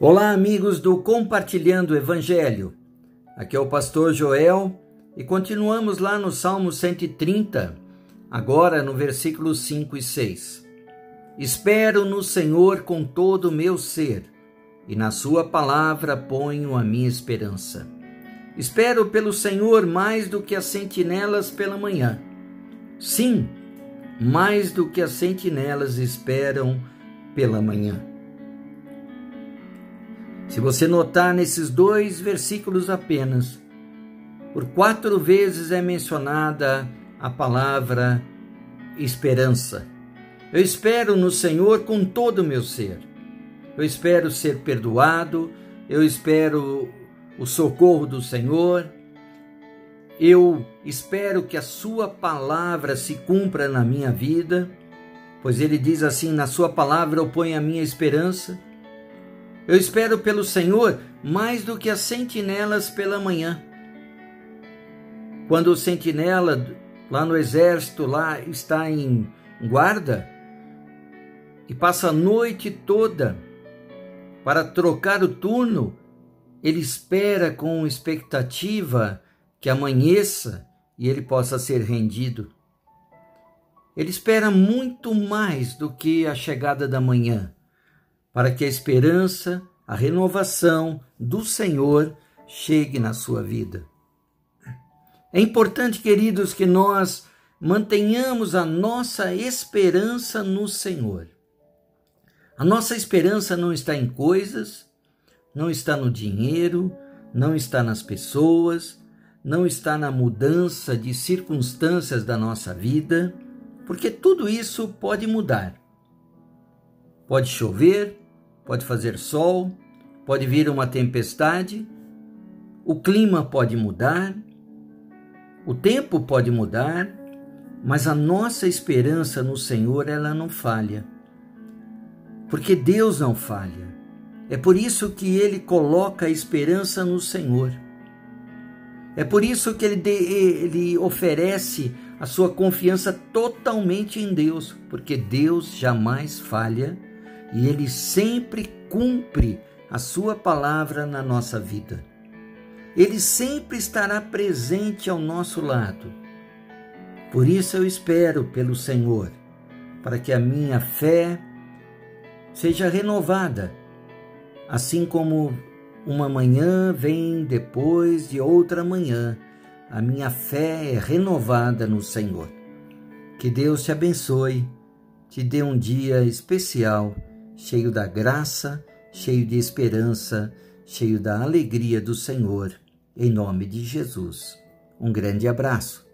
Olá, amigos do Compartilhando o Evangelho. Aqui é o pastor Joel e continuamos lá no Salmo 130, agora no versículos 5 e 6. Espero no Senhor com todo o meu ser, e na Sua palavra ponho a minha esperança. Espero pelo Senhor mais do que as sentinelas pela manhã. Sim, mais do que as sentinelas esperam pela manhã. Se você notar nesses dois versículos apenas, por quatro vezes é mencionada a palavra esperança. Eu espero no Senhor com todo o meu ser. Eu espero ser perdoado, eu espero o socorro do Senhor. Eu espero que a Sua palavra se cumpra na minha vida, pois Ele diz assim: na Sua palavra eu ponho a minha esperança. Eu espero pelo Senhor mais do que as sentinelas pela manhã. Quando o sentinela lá no exército lá está em guarda e passa a noite toda para trocar o turno, ele espera com expectativa que amanheça e ele possa ser rendido. Ele espera muito mais do que a chegada da manhã para que a esperança, a renovação do Senhor chegue na sua vida. É importante, queridos, que nós mantenhamos a nossa esperança no Senhor. A nossa esperança não está em coisas, não está no dinheiro, não está nas pessoas, não está na mudança de circunstâncias da nossa vida, porque tudo isso pode mudar. Pode chover, pode fazer sol, pode vir uma tempestade, o clima pode mudar, o tempo pode mudar, mas a nossa esperança no Senhor ela não falha. Porque Deus não falha. É por isso que ele coloca a esperança no Senhor. É por isso que ele, ele oferece a sua confiança totalmente em Deus, porque Deus jamais falha e ele sempre cumpre a sua palavra na nossa vida. Ele sempre estará presente ao nosso lado. Por isso eu espero pelo Senhor, para que a minha fé seja renovada, assim como uma manhã vem depois de outra manhã, a minha fé é renovada no Senhor. Que Deus te abençoe, te dê um dia especial cheio da graça, cheio de esperança, cheio da alegria do Senhor, em nome de Jesus. Um grande abraço.